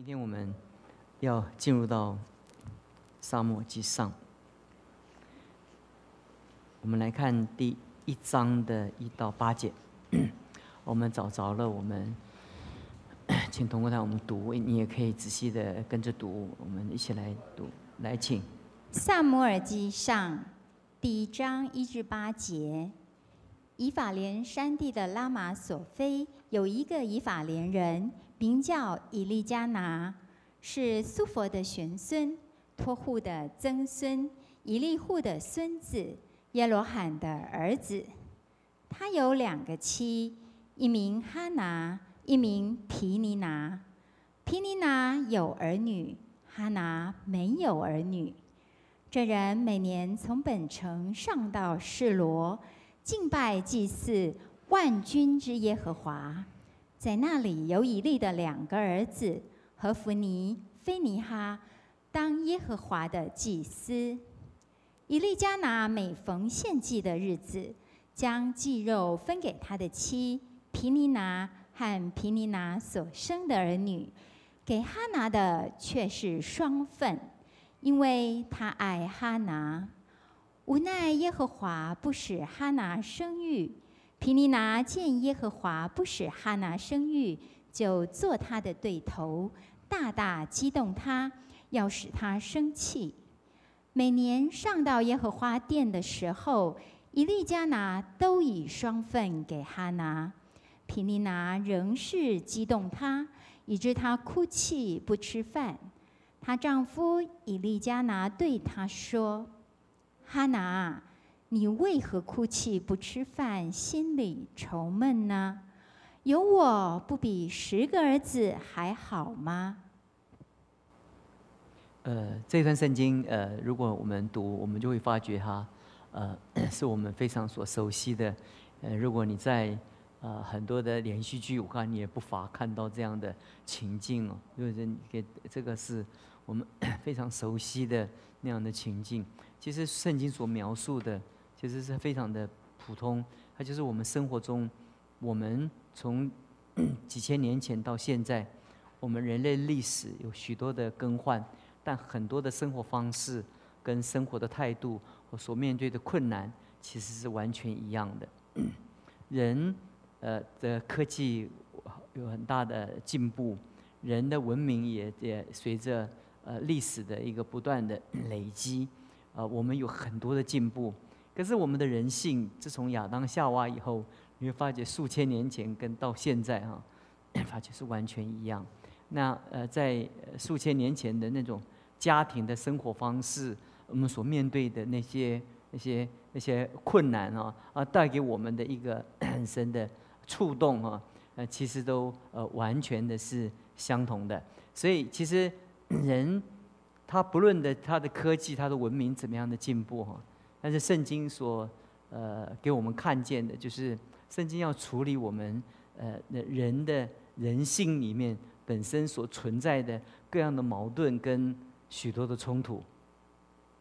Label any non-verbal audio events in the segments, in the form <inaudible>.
今天我们要进入到沙漠记上，我们来看第一章的一到八节。<clears throat> 我们找着了，我们请同工台我们读，你也可以仔细的跟着读，我们一起来读。来，请。萨摩尔记上第一章一至八节。以法莲山地的拉玛索菲有一个以法莲人。名叫以利加拿，是苏佛的玄孙，托户的曾孙，以利户的孙子，耶罗罕的儿子。他有两个妻，一名哈拿，一名皮尼拿。皮尼拿有儿女，哈拿没有儿女。这人每年从本城上到示罗，敬拜祭祀万军之耶和华。在那里有以利的两个儿子和弗尼、菲尼哈，当耶和华的祭司。以利加拿每逢献祭的日子，将祭肉分给他的妻皮尼拿和皮尼拿所生的儿女，给哈拿的却是双份，因为他爱哈拿。无奈耶和华不使哈拿生育。皮尼拿见耶和华不使哈拿生育，就做他的对头，大大激动他，要使他生气。每年上到耶和华殿的时候，以利加拿都以双份给哈拿。皮尼拿仍是激动他，以致他哭泣不吃饭。她丈夫以利加拿对她说：“哈拿。”你为何哭泣不吃饭，心里愁闷呢？有我不比十个儿子还好吗？呃，这段圣经，呃，如果我们读，我们就会发觉哈，呃，<clears throat> 是我们非常所熟悉的。呃，如果你在呃很多的连续剧，我看你也不乏看到这样的情境哦，因为给这个是我们 <clears throat> 非常熟悉的那样的情境。其实圣经所描述的。其实是非常的普通，它就是我们生活中，我们从 <clears throat> 几千年前到现在，我们人类历史有许多的更换，但很多的生活方式跟生活的态度和所面对的困难其实是完全一样的。人呃的科技有很大的进步，人的文明也也随着呃历史的一个不断的累积，呃我们有很多的进步。可是我们的人性，自从亚当夏娃以后，你会发觉数千年前跟到现在哈，<coughs> 发觉是完全一样。那呃，在数千年前的那种家庭的生活方式，我们所面对的那些那些那些困难啊啊，带给我们的一个 <coughs> 很深的触动啊，呃，其实都呃完全的是相同的。所以其实人他不论的他的科技、他的文明怎么样的进步哈。但是圣经所呃给我们看见的，就是圣经要处理我们呃人的人性里面本身所存在的各样的矛盾跟许多的冲突。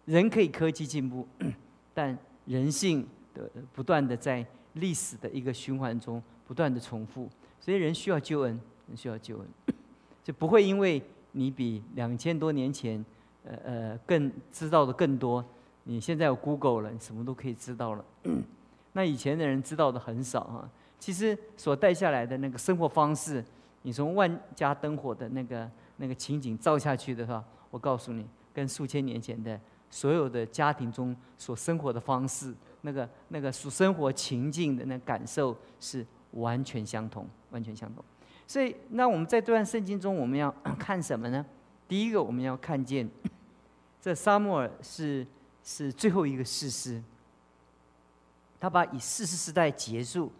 人可以科技进步，<coughs> 但人性的不断的在历史的一个循环中不断的重复，所以人需要救恩，人需要救恩，<coughs> 就不会因为你比两千多年前呃呃更知道的更多。你现在有 Google 了，你什么都可以知道了。那以前的人知道的很少啊。其实所带下来的那个生活方式，你从万家灯火的那个那个情景照下去的话，我告诉你，跟数千年前的所有的家庭中所生活的方式，那个那个所生活情境的那感受是完全相同，完全相同。所以，那我们在这段圣经中，我们要 <coughs> 看什么呢？第一个，我们要看见这沙漠尔是。是最后一个世师，他把以世师时代结束，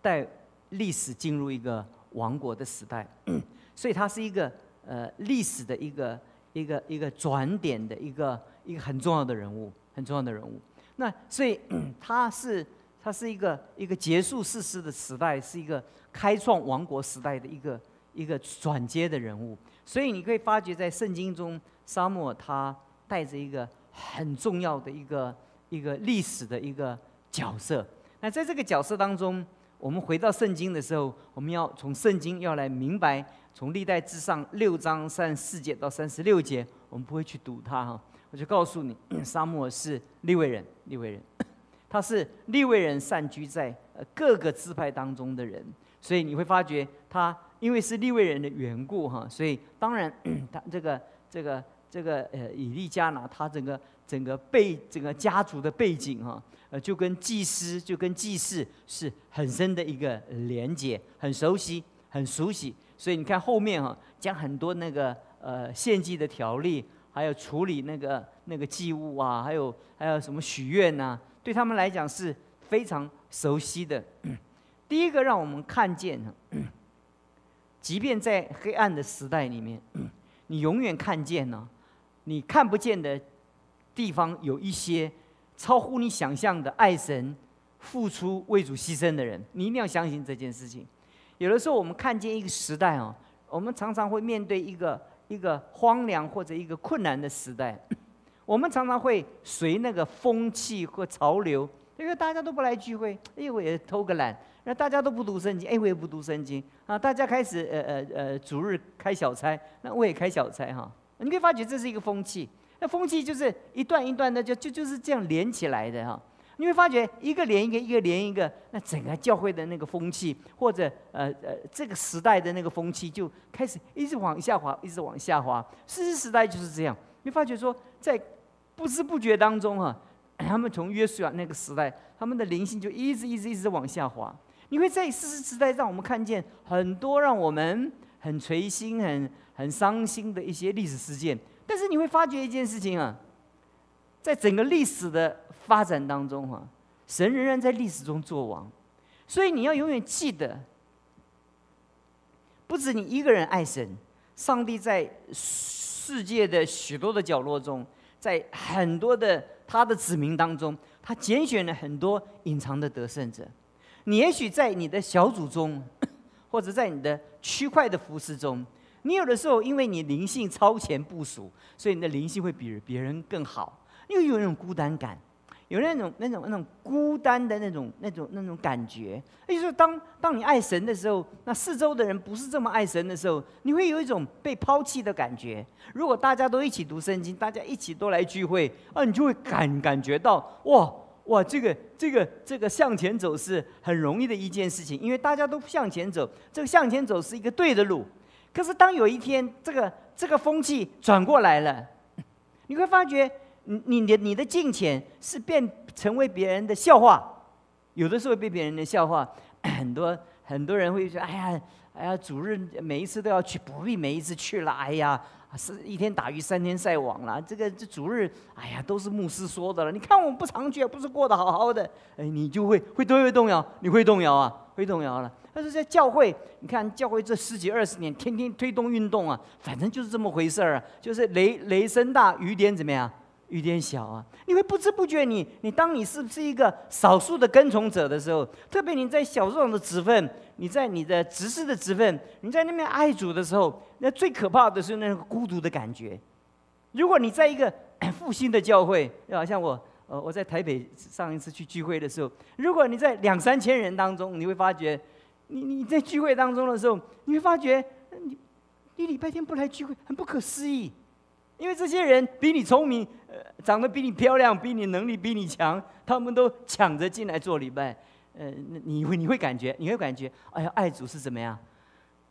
带历史进入一个王国的时代，<clears throat> 所以他是一个呃历史的一个一个一个转点的一个一个很重要的人物，很重要的人物。那所以 <clears throat> 他是他是一个一个结束世师的时代，是一个开创王国时代的一个一个转接的人物。所以你可以发觉在圣经中，沙漠他带着一个。很重要的一个一个历史的一个角色。那在这个角色当中，我们回到圣经的时候，我们要从圣经要来明白，从历代至上六章三十四节到三十六节，我们不会去读它哈。我就告诉你，<clears throat> 沙漠是利未人，利未人，<clears throat> 他是利未人散居在各个支派当中的人，所以你会发觉他因为是利未人的缘故哈，所以当然 <clears throat> 他这个这个这个呃以利加拿他整个整个背整个家族的背景哈，呃就跟祭司就跟祭祀是很深的一个连接，很熟悉很熟悉，所以你看后面哈讲很多那个呃献祭的条例。还有处理那个那个祭物啊，还有还有什么许愿呐？对他们来讲是非常熟悉的。第一个让我们看见，即便在黑暗的时代里面，你永远看见呢，你看不见的地方有一些超乎你想象的爱神、付出为主牺牲的人。你一定要相信这件事情。有的时候我们看见一个时代哦，我们常常会面对一个。一个荒凉或者一个困难的时代，<coughs> 我们常常会随那个风气或潮流，因为大家都不来聚会，哎，我也偷个懒；那大家都不读圣经，哎，我也不读圣经啊。大家开始呃呃呃逐日开小差，那我也开小差哈。你可以发觉这是一个风气，那风气就是一段一段的，就就就是这样连起来的哈。你会发觉一个连一个，一个连一个，那整个教会的那个风气，或者呃呃这个时代的那个风气，就开始一直往下滑，一直往下滑。事实时代就是这样。你发觉说，在不知不觉当中哈，<coughs> 他们从约书亚那个时代，他们的灵性就一直一直一直往下滑。你会在事实时代让我们看见很多让我们很垂心、很很伤心的一些历史事件。但是你会发觉一件事情啊，在整个历史的。发展当中，哈，神仍然在历史中作王，所以你要永远记得，不止你一个人爱神，上帝在世界的许多的角落中，在很多的他的子民当中，他拣选了很多隐藏的得胜者。你也许在你的小组中，或者在你的区块的服饰中，你有的时候因为你灵性超前部署，所以你的灵性会比别人更好，又有那种孤单感。有那种那种那种孤单的那种那种那种感觉，也就是当当你爱神的时候，那四周的人不是这么爱神的时候，你会有一种被抛弃的感觉。如果大家都一起读圣经，大家一起都来聚会，啊，你就会感感觉到哇哇，这个这个这个向前走是很容易的一件事情，因为大家都向前走，这个向前走是一个对的路。可是当有一天这个这个风气转过来了，你会发觉。你你的你的金钱是变成为别人的笑话，有的时候被别人的笑话，<coughs> 很多很多人会说：“哎呀，哎呀，主日每一次都要去，不必每一次去了。哎呀，是一天打鱼三天晒网了。这个这主日，哎呀，都是牧师说的了。你看我们不常去，不是过得好好的？哎，你就会会都会动摇，你会动摇啊，会动摇了。但是在教会，你看教会这十几二十年，天天推动运动啊，反正就是这么回事儿啊，就是雷雷声大雨点怎么样？雨点小啊，你会不知不觉，你你当你是不是一个少数的跟从者的时候，特别你在小众的职分，你在你的执事的职分，你在那边爱主的时候，那最可怕的是那个孤独的感觉。如果你在一个 <coughs> 复兴的教会，就好像我呃我在台北上一次去聚会的时候，如果你在两三千人当中，你会发觉，你你在聚会当中的时候，你会发觉，你你礼拜天不来聚会，很不可思议。因为这些人比你聪明，呃，长得比你漂亮，比你能力比你强，他们都抢着进来做礼拜，呃，你会你会感觉，你会感觉，哎呀，爱主是怎么样？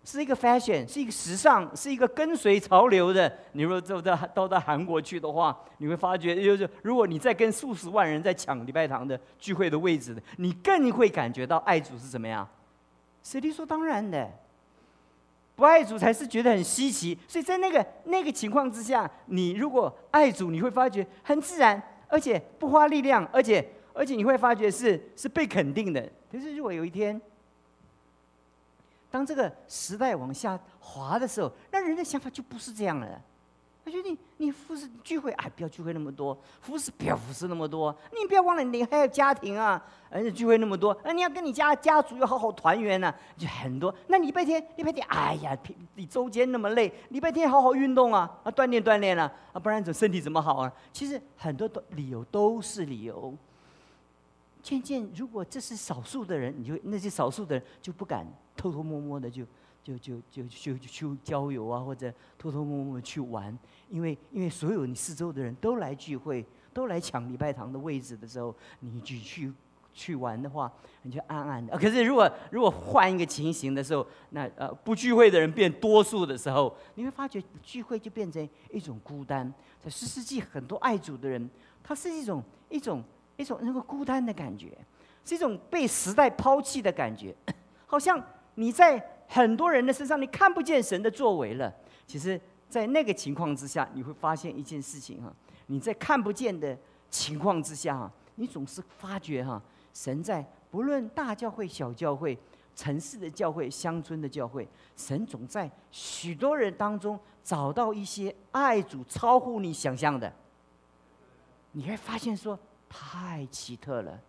是一个 fashion，是一个时尚，是一个跟随潮流的。你如果走到到到韩国去的话，你会发觉，就是如果你在跟数十万人在抢礼拜堂的聚会的位置的，你更会感觉到爱主是怎么样？是理所当然的。不爱主才是觉得很稀奇，所以在那个那个情况之下，你如果爱主，你会发觉很自然，而且不花力量，而且而且你会发觉是是被肯定的。可是如果有一天，当这个时代往下滑的时候，那人的想法就不是这样了。他说：“你你服侍聚会，哎，不要聚会那么多；服侍不要服侍那么多。你不要忘了，你还有家庭啊，而且聚会那么多，那你要跟你家家族要好好团圆呢，就很多。那礼拜天，礼拜天，哎呀，你周间那么累，礼拜天好好运动啊，啊，锻炼锻炼啊，啊，不然怎身体怎么好啊？其实很多的理由都是理由。渐渐，如果这是少数的人，你就那些少数的人就不敢偷偷摸摸的就就就就就去郊游啊，或者偷偷摸摸去玩，因为因为所有你四周的人都来聚会，都来抢礼拜堂的位置的时候，你去去去玩的话，你就暗暗的。可是如果如果换一个情形的时候，那呃不聚会的人变多数的时候，你会发觉聚会就变成一种孤单。在十世纪，很多爱主的人，他是一种一种。一种那个孤单的感觉，是一种被时代抛弃的感觉，<coughs> 好像你在很多人的身上，你看不见神的作为了。其实，在那个情况之下，你会发现一件事情哈，你在看不见的情况之下哈，你总是发觉哈，神在不论大教会、小教会、城市的教会、乡村的教会，神总在许多人当中找到一些爱主超乎你想象的。你会发现说。太奇特了，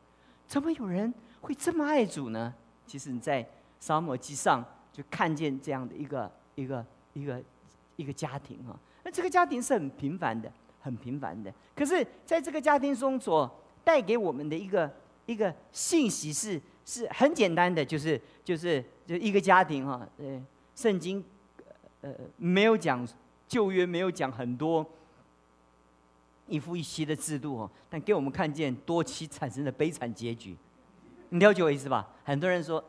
怎么有人会这么爱主呢？其实你在沙漠机上就看见这样的一个一个一个一个家庭哈，那这个家庭是很平凡的，很平凡的。可是在这个家庭中所带给我们的一个一个信息是是很简单的，就是就是就一个家庭哈，呃，圣经呃没有讲旧约没有讲很多。一夫一妻的制度哦，但给我们看见多妻产生的悲惨结局，你了解我意思吧？很多人说，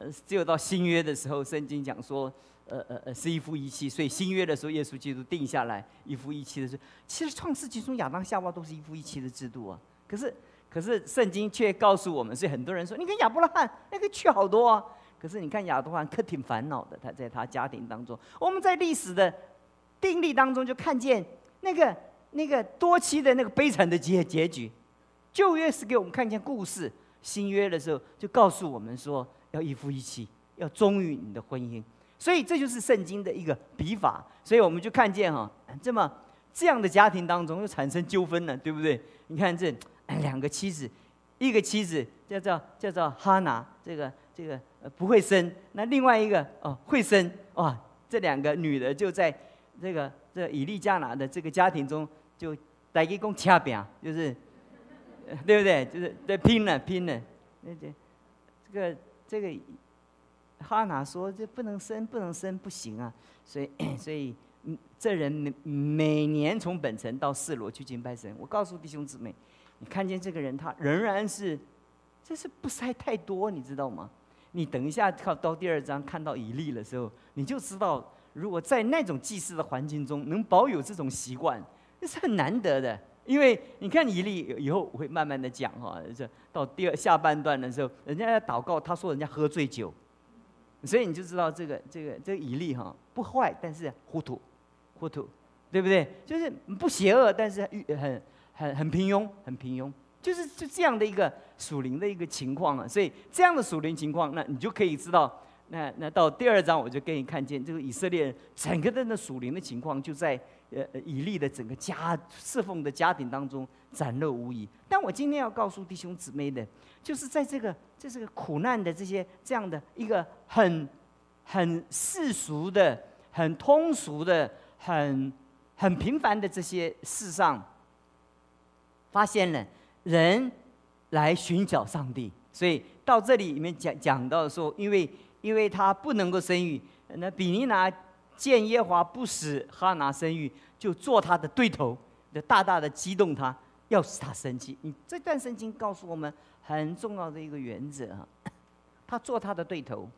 呃，只有到新约的时候，圣经讲说，呃呃呃，是一夫一妻，所以新约的时候，耶稣基督定下来一夫一妻的时候，其实创世纪中亚当夏娃都是一夫一妻的制度啊。可是可是圣经却告诉我们，所以很多人说，你看亚伯拉罕那个娶好多啊。可是你看亚伯拉罕可挺烦恼的，他在他家庭当中，我们在历史的定力当中就看见那个。那个多妻的那个悲惨的结结局，旧约是给我们看见故事，新约的时候就告诉我们说要一夫一妻，要忠于你的婚姻，所以这就是圣经的一个笔法，所以我们就看见哈，这么这样的家庭当中又产生纠纷了，对不对？你看这两个妻子，一个妻子叫做叫做哈拿，这个这个不会生，那另外一个哦会生，哇，这两个女的就在这个这以利加拿的这个家庭中。就大家讲掐饼，就是，对不对？就是在拼了拼了，那这这个这个哈拿说这不能生不能生不行啊，所以 <clears throat> 所以这人每每年从本城到四罗去敬拜神。我告诉弟兄姊妹，你看见这个人他仍然是，这是不塞太多，你知道吗？你等一下靠到第二章看到以利的时候，你就知道，如果在那种祭祀的环境中能保有这种习惯。这是很难得的，因为你看以利以后我会慢慢的讲哈，这到第二下半段的时候，人家在祷告，他说人家喝醉酒，所以你就知道这个这个这个以利哈不坏，但是糊涂，糊涂，对不对？就是不邪恶，但是很很很平庸，很平庸，就是就这样的一个属灵的一个情况啊。所以这样的属灵情况，那你就可以知道，那那到第二章我就给你看见这个以色列整个的那属灵的情况就在。呃，以利的整个家侍奉的家庭当中展露无遗。但我今天要告诉弟兄姊妹的，就是在这个这是个苦难的这些这样的一个很很世俗的、很通俗的、很很平凡的这些事上，发现了人来寻找上帝。所以到这里里面讲讲到说，因为因为他不能够生育，那比尼拿。见耶华不使哈拿生育，就做他的对头，就大大的激动他，要使他生气。你这段圣经告诉我们很重要的一个原则啊，他做他的对头，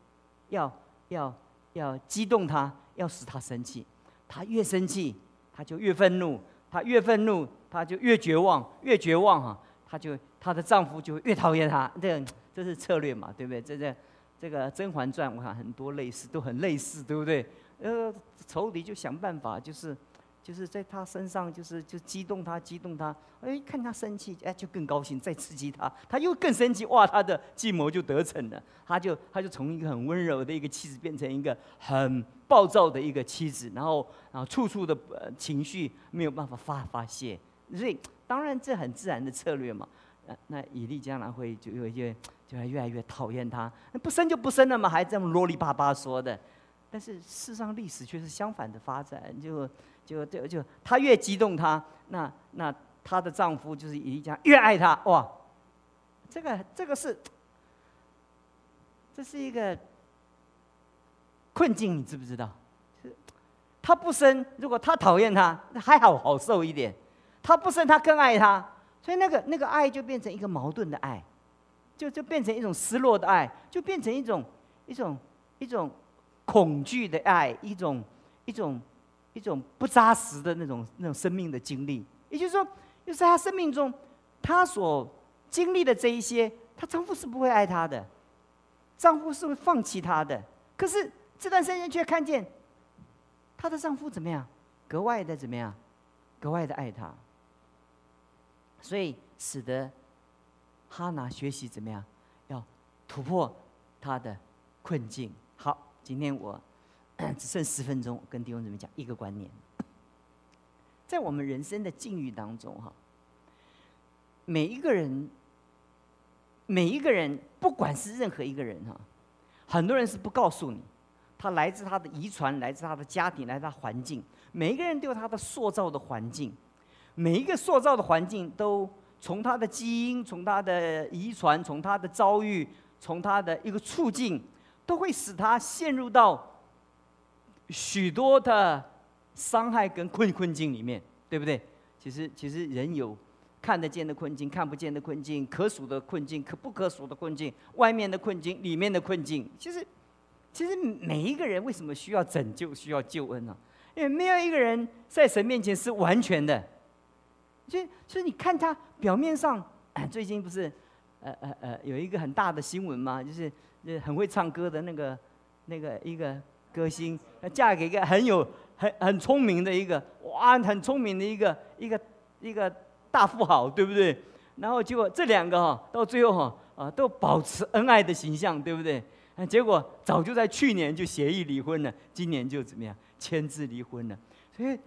要要要激动他，要使他生气。他越生气，他就越愤怒；他越愤怒，他就越绝望，越绝望哈，他就她的丈夫就越讨厌她。这这是策略嘛，对不对？这这这个《甄嬛传》，我看很多类似，都很类似，对不对？呃，仇敌就想办法，就是，就是在他身上，就是就激动他，激动他。哎，看他生气，哎，就更高兴，再刺激他，他又更生气。哇，他的计谋就得逞了。他就他就从一个很温柔的一个妻子，变成一个很暴躁的一个妻子，然后然后处处的情绪没有办法发发泄。所以，当然这很自然的策略嘛。那那以利将来会就有一些就会越来越讨厌他。那不生就不生了嘛，还这么啰里吧吧说的。但是事实上，历史却是相反的发展。就就就就，她越激动，她那那她的丈夫就是一家越爱她。哇，这个这个是，这是一个困境，你知不知道？他不生，如果他讨厌他，那还好好受一点；他不生，他更爱他，所以那个那个爱就变成一个矛盾的爱，就就变成一种失落的爱，就变成一种一种一种恐惧的爱，一种一种一种不扎实的那种那种生命的经历。也就是说，就是他生命中他所经历的这一些，她丈夫是不会爱她的，丈夫是会放弃她的。可是这段时间却看见。她的丈夫怎么样？格外的怎么样？格外的爱她，所以使得哈拿学习怎么样？要突破他的困境。好，今天我 <coughs> 只剩十分钟，跟弟兄姊妹讲一个观念，在我们人生的境遇当中，哈，每一个人，每一个人，不管是任何一个人，哈，很多人是不告诉你。他来自他的遗传，来自他的家庭，来自他环境。每一个人都有他的塑造的环境，每一个塑造的环境都从他的基因、从他的遗传、从他的遭遇、从他的一个处境，都会使他陷入到许多的伤害跟困困境里面，对不对？其实，其实人有看得见的困境、看不见的困境、可数的困境、可不可数的困境、外面的困境、里面的困境，其实。其实每一个人为什么需要拯救、需要救恩呢？因为没有一个人在神面前是完全的。就所以你看他表面上，<coughs> 最近不是，呃呃呃，有一个很大的新闻嘛，就是很会唱歌的那个那个一个歌星，嫁给一个很有很很聪明的一个哇，很聪明的一个一个一个大富豪，对不对？然后结果这两个哈，到最后哈啊，都保持恩爱的形象，对不对？那结果早就在去年就协议离婚了，今年就怎么样签字离婚了。所以，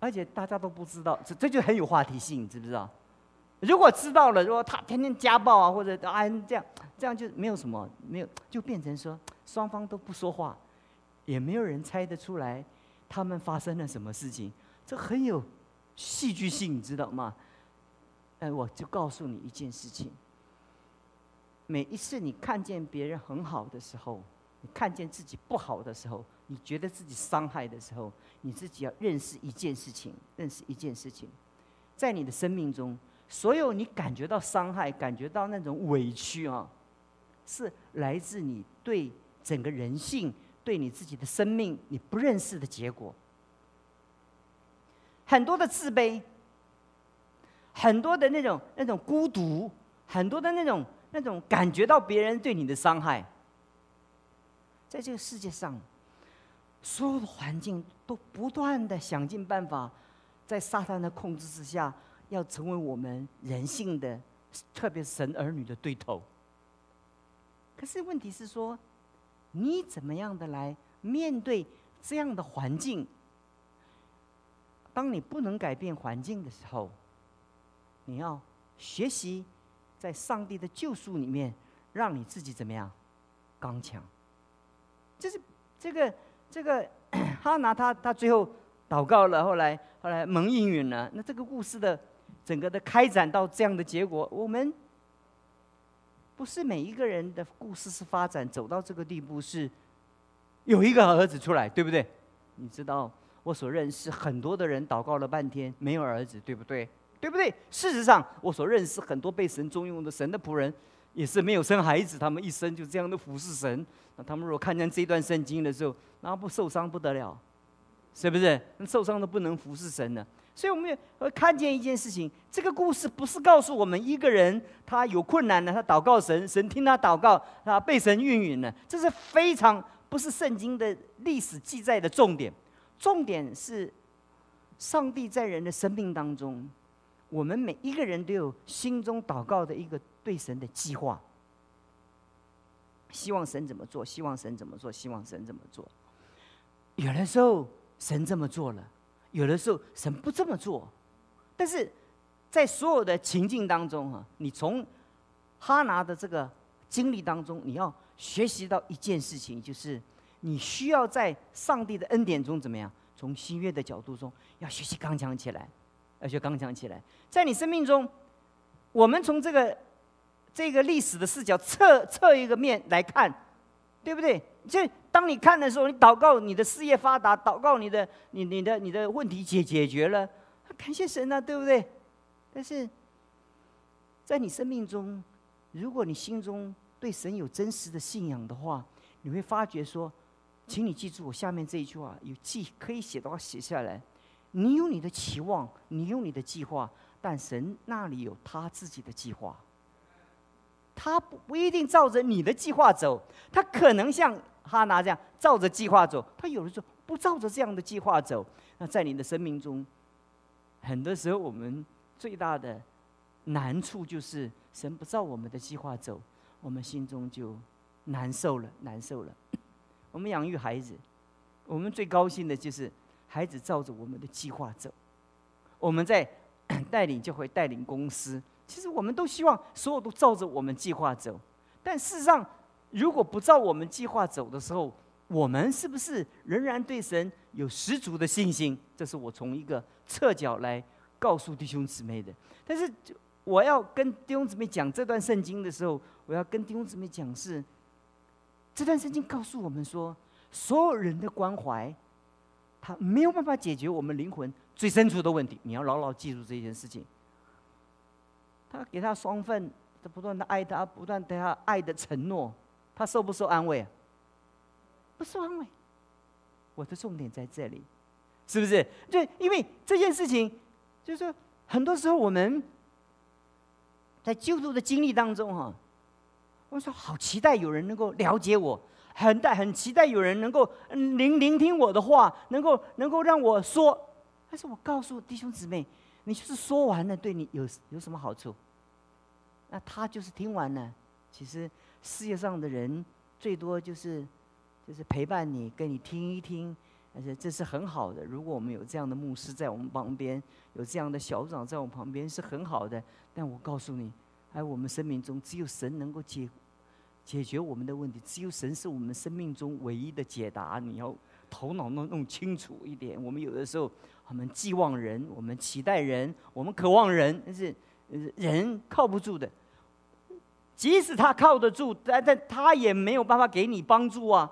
而且大家都不知道，这这就很有话题性，你知不知道？如果知道了，如果他天天家暴啊，或者啊这样，这样就没有什么，没有就变成说双方都不说话，也没有人猜得出来他们发生了什么事情，这很有戏剧性，你知道吗？哎，我就告诉你一件事情。每一次你看见别人很好的时候，你看见自己不好的时候，你觉得自己伤害的时候，你自己要认识一件事情，认识一件事情，在你的生命中，所有你感觉到伤害、感觉到那种委屈啊，是来自你对整个人性、对你自己的生命你不认识的结果。很多的自卑，很多的那种那种孤独，很多的那种。那种感觉到别人对你的伤害，在这个世界上，所有的环境都不断的想尽办法，在撒旦的控制之下，要成为我们人性的，特别神儿女的对头。可是问题是说，你怎么样的来面对这样的环境？当你不能改变环境的时候，你要学习。在上帝的救赎里面，让你自己怎么样？刚强。就是这个这个 <clears throat> 哈拿他他最后祷告了，后来后来蒙应允了。那这个故事的整个的开展到这样的结果，我们不是每一个人的故事是发展走到这个地步是有一个儿子出来，对不对？你知道我所认识很多的人祷告了半天没有儿子，对不对？对不对？事实上，我所认识很多被神重用的神的仆人，也是没有生孩子，他们一生就这样的服侍神。那他们如果看见这段圣经的时候，那不受伤不得了，是不是？受伤的不能服侍神了。所以我们会看见一件事情：这个故事不是告诉我们一个人他有困难了，他祷告神，神听他祷告，他被神运允了。这是非常不是圣经的历史记载的重点。重点是上帝在人的生命当中。我们每一个人都有心中祷告的一个对神的计划，希望神怎么做？希望神怎么做？希望神怎么做？有的时候神这么做了，有的时候神不这么做。但是在所有的情境当中啊，你从哈拿的这个经历当中，你要学习到一件事情，就是你需要在上帝的恩典中怎么样？从新约的角度中，要学习刚强起来。而且刚强起来，在你生命中，我们从这个这个历史的视角侧侧一个面来看，对不对？就当你看的时候，你祷告你的事业发达，祷告你的你你的你的问题解解决了，感谢神啊，对不对？但是在你生命中，如果你心中对神有真实的信仰的话，你会发觉说，请你记住我下面这一句话，有记可以写的话写下来。你有你的期望，你有你的计划，但神那里有他自己的计划。他不不一定照着你的计划走，他可能像哈拿这样照着计划走，他有的时候不照着这样的计划走。那在你的生命中，很多时候我们最大的难处就是神不照我们的计划走，我们心中就难受了，难受了。<coughs> 我们养育孩子，我们最高兴的就是孩子照着我们的计划走。我们在 <coughs> 带领就会带领公司。其实我们都希望所有都照着我们计划走，但事实上，如果不照我们计划走的时候，我们是不是仍然对神有十足的信心？这是我从一个侧角来告诉弟兄姊妹的。但是我要跟弟兄姊妹讲这段圣经的时候，我要跟弟兄姊妹讲是，这段圣经告诉我们说，所有人的关怀，他没有办法解决我们灵魂最深处的问题。你要牢牢记住这件事情。他给他双份，他不断的爱他，不断对他爱的承诺，他受不受安慰？不受安慰。我的重点在这里，是不是？就因为这件事情，就是，很多时候我们在救助的经历当中，哈，我说好期待有人能够了解我，很待很期待有人能够聆聆听我的话，能够能够让我说。但是我告诉弟兄姊妹。你就是说完了，对你有有什么好处？那他就是听完了。其实世界上的人最多就是就是陪伴你，跟你听一听，而且这是很好的。如果我们有这样的牧师在我们旁边，有这样的小长在我们旁边，是很好的。但我告诉你，哎我们生命中，只有神能够解解决我们的问题，只有神是我们生命中唯一的解答。你要头脑弄弄清楚一点。我们有的时候。我们寄望人，我们期待人，我们渴望人，但是人靠不住的。即使他靠得住，但但他也没有办法给你帮助啊！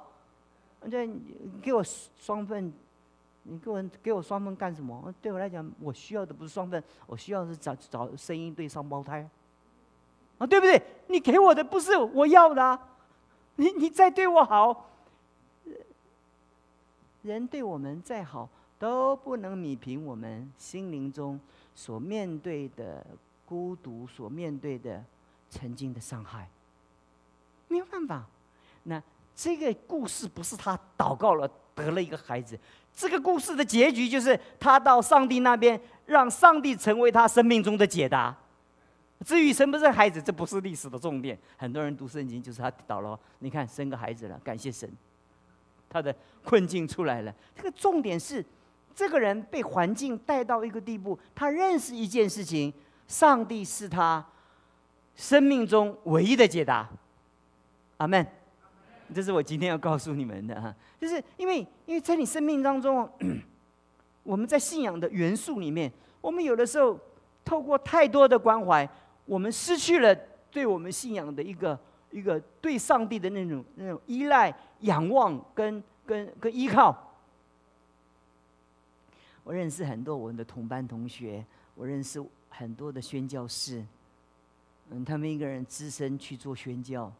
这给我双份，你给我给我双份干什么？对我来讲，我需要的不是双份，我需要是找找生一对双胞胎啊，对不对？你给我的不是我要的，你你再对我好，人对我们再好。都不能弥平我们心灵中所面对的孤独，所面对的曾经的伤害，没有办法。那这个故事不是他祷告了得了一个孩子，这个故事的结局就是他到上帝那边，让上帝成为他生命中的解答。至于生不生孩子，这不是历史的重点。很多人读圣经就是他祷了，你看生个孩子了，感谢神，他的困境出来了。这个重点是。这个人被环境带到一个地步，他认识一件事情：上帝是他生命中唯一的解答。阿门。这是我今天要告诉你们的哈，就是因为因为在你生命当中，<clears throat> 我们在信仰的元素里面，我们有的时候透过太多的关怀，我们失去了对我们信仰的一个一个对上帝的那种那种依赖、仰望跟跟跟依靠。我认识很多我们的同班同学，我认识很多的宣教士，嗯，他们一个人只身去做宣教。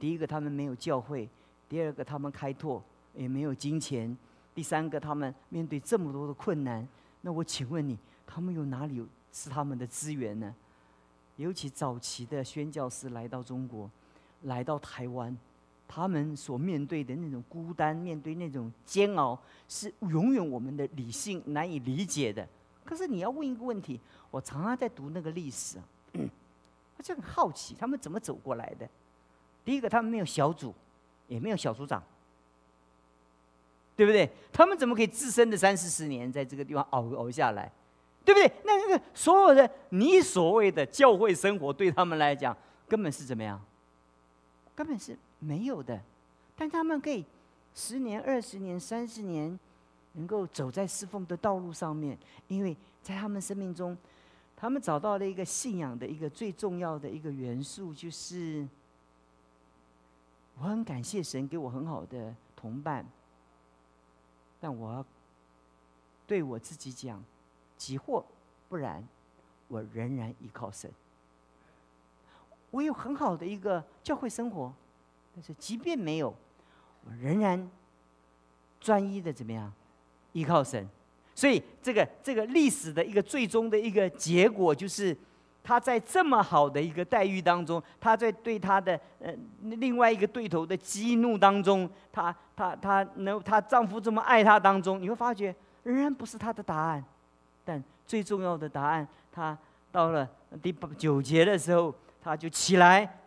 第一个，他们没有教会；第二个，他们开拓也没有金钱；第三个，他们面对这么多的困难。那我请问你，他们有哪里是他们的资源呢？尤其早期的宣教士来到中国，来到台湾。他们所面对的那种孤单，面对那种煎熬，是永远我们的理性难以理解的。可是你要问一个问题，我常常在读那个历史，<clears throat> 我就很好奇，他们怎么走过来的？第一个，他们没有小组，也没有小组长，对不对？他们怎么可以自身的三四十年在这个地方熬熬下来？对不对？那那个所有的你所谓的教会生活，对他们来讲，根本是怎么样？根本是。没有的，但他们可以十年、二十年、三十年，能够走在侍奉的道路上面，因为在他们生命中，他们找到了一个信仰的一个最重要的一个元素，就是我很感谢神给我很好的同伴，但我要对我自己讲，即或不然，我仍然依靠神。我有很好的一个教会生活，但是即便没有，我仍然专一的怎么样依靠神。所以，这个这个历史的一个最终的一个结果，就是他在这么好的一个待遇当中，他在对他的呃另外一个对头的激怒当中，他他他能她丈夫这么爱她当中，你会发觉仍然不是他的答案。但最重要的答案，他到了第八九节的时候，他就起来，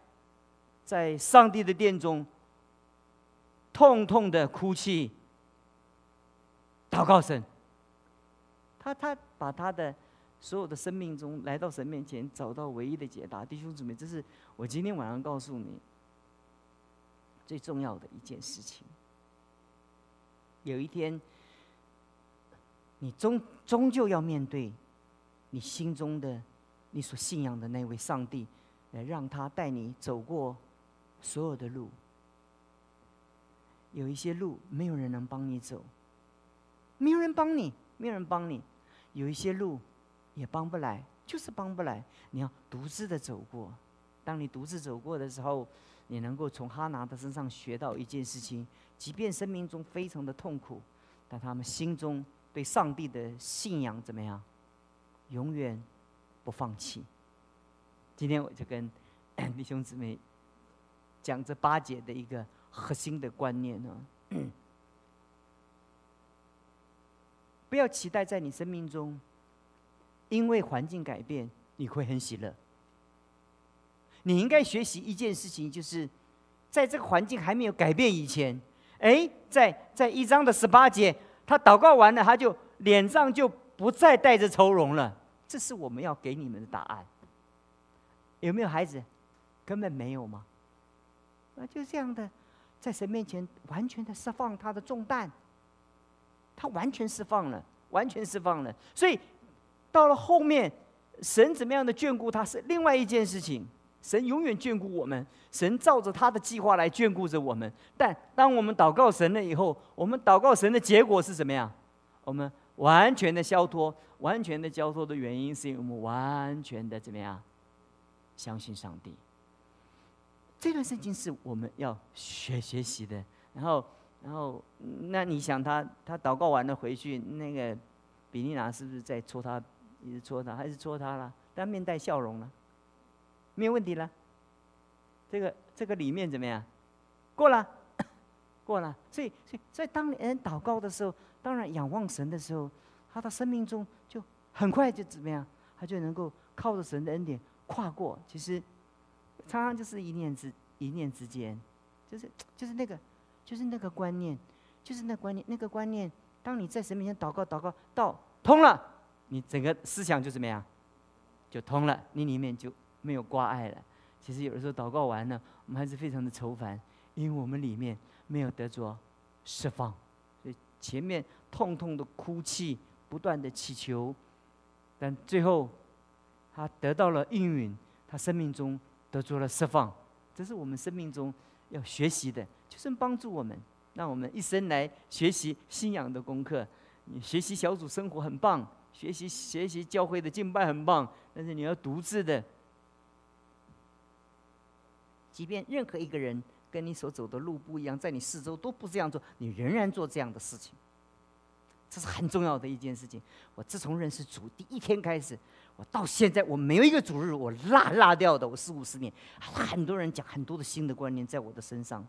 在上帝的殿中痛痛的哭泣，祷告神。他他把他的所有的生命中来到神面前，找到唯一的解答。弟兄姊妹，这是我今天晚上告诉你最重要的一件事情。有一天，你终终究要面对你心中的、你所信仰的那位上帝，来让他带你走过所有的路。有一些路没有人能帮你走，没有人帮你。没有人帮你，有一些路也帮不来，就是帮不来。你要独自的走过。当你独自走过的时候，你能够从哈拿的身上学到一件事情：，即便生命中非常的痛苦，但他们心中对上帝的信仰怎么样？永远不放弃。今天我就跟 <coughs> 弟兄姊妹讲这八节的一个核心的观念呢。<coughs> 不要期待在你生命中，因为环境改变你会很喜乐。你应该学习一件事情，就是在这个环境还没有改变以前，哎，在在一章的十八节，他祷告完了，他就脸上就不再带着愁容了。这是我们要给你们的答案。有没有孩子？根本没有吗？那就这样的，在神面前完全的释放他的重担。他完全释放了，完全释放了。所以到了后面，神怎么样的眷顾他是另外一件事情。神永远眷顾我们，神照着他的计划来眷顾着我们。但当我们祷告神了以后，我们祷告神的结果是什么样？我们完全的消脱，完全的交脱的原因，是因为我们完全的怎么样？相信上帝。这段圣经是我们要学学习的。然后。然后，那你想他，他祷告完了回去，那个比利娜是不是在戳他，一直戳他，还是戳他了？但面带笑容了，没有问题了。这个这个里面怎么样？过了，<coughs> 过了。所以，所以在当人祷告的时候，当然仰望神的时候，他的生命中就很快就怎么样？他就能够靠着神的恩典跨过。其实，常常就是一念之一念之间，就是就是那个。就是那个观念，就是那观念，那个观念。当你在神面前祷告，祷告到通了，你整个思想就怎么样？就通了，你里面就没有挂碍了。其实有的时候祷告完了，我们还是非常的愁烦，因为我们里面没有得着释放，所以前面痛痛的哭泣，不断的祈求，但最后他得到了应允，他生命中得着了释放。这是我们生命中要学习的。就是帮助我们，让我们一生来学习信仰的功课。你学习小组生活很棒，学习学习教会的敬拜很棒，但是你要独自的，即便任何一个人跟你所走的路不一样，在你四周都不这样做，你仍然做这样的事情。这是很重要的一件事情。我自从认识主第一天开始，我到现在我没有一个主日我落落掉的。我四五十年，很多人讲很多的新的观念在我的身上。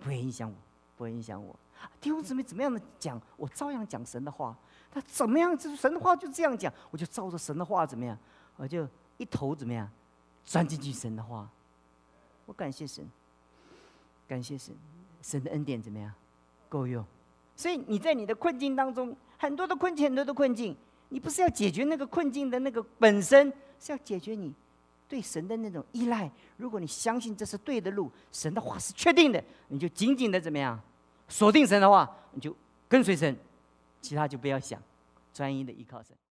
不会影响我，不会影响我。弟兄姊妹怎么样的讲，我照样讲神的话。他怎么样，就是神的话就这样讲，我就照着神的话怎么样，我就一头怎么样，钻进去神的话。我感谢神，感谢神，神的恩典怎么样，够用。所以你在你的困境当中，很多的困境，很多的困境，你不是要解决那个困境的那个本身，是要解决你。对神的那种依赖，如果你相信这是对的路，神的话是确定的，你就紧紧的怎么样，锁定神的话，你就跟随神，其他就不要想，专一的依靠神。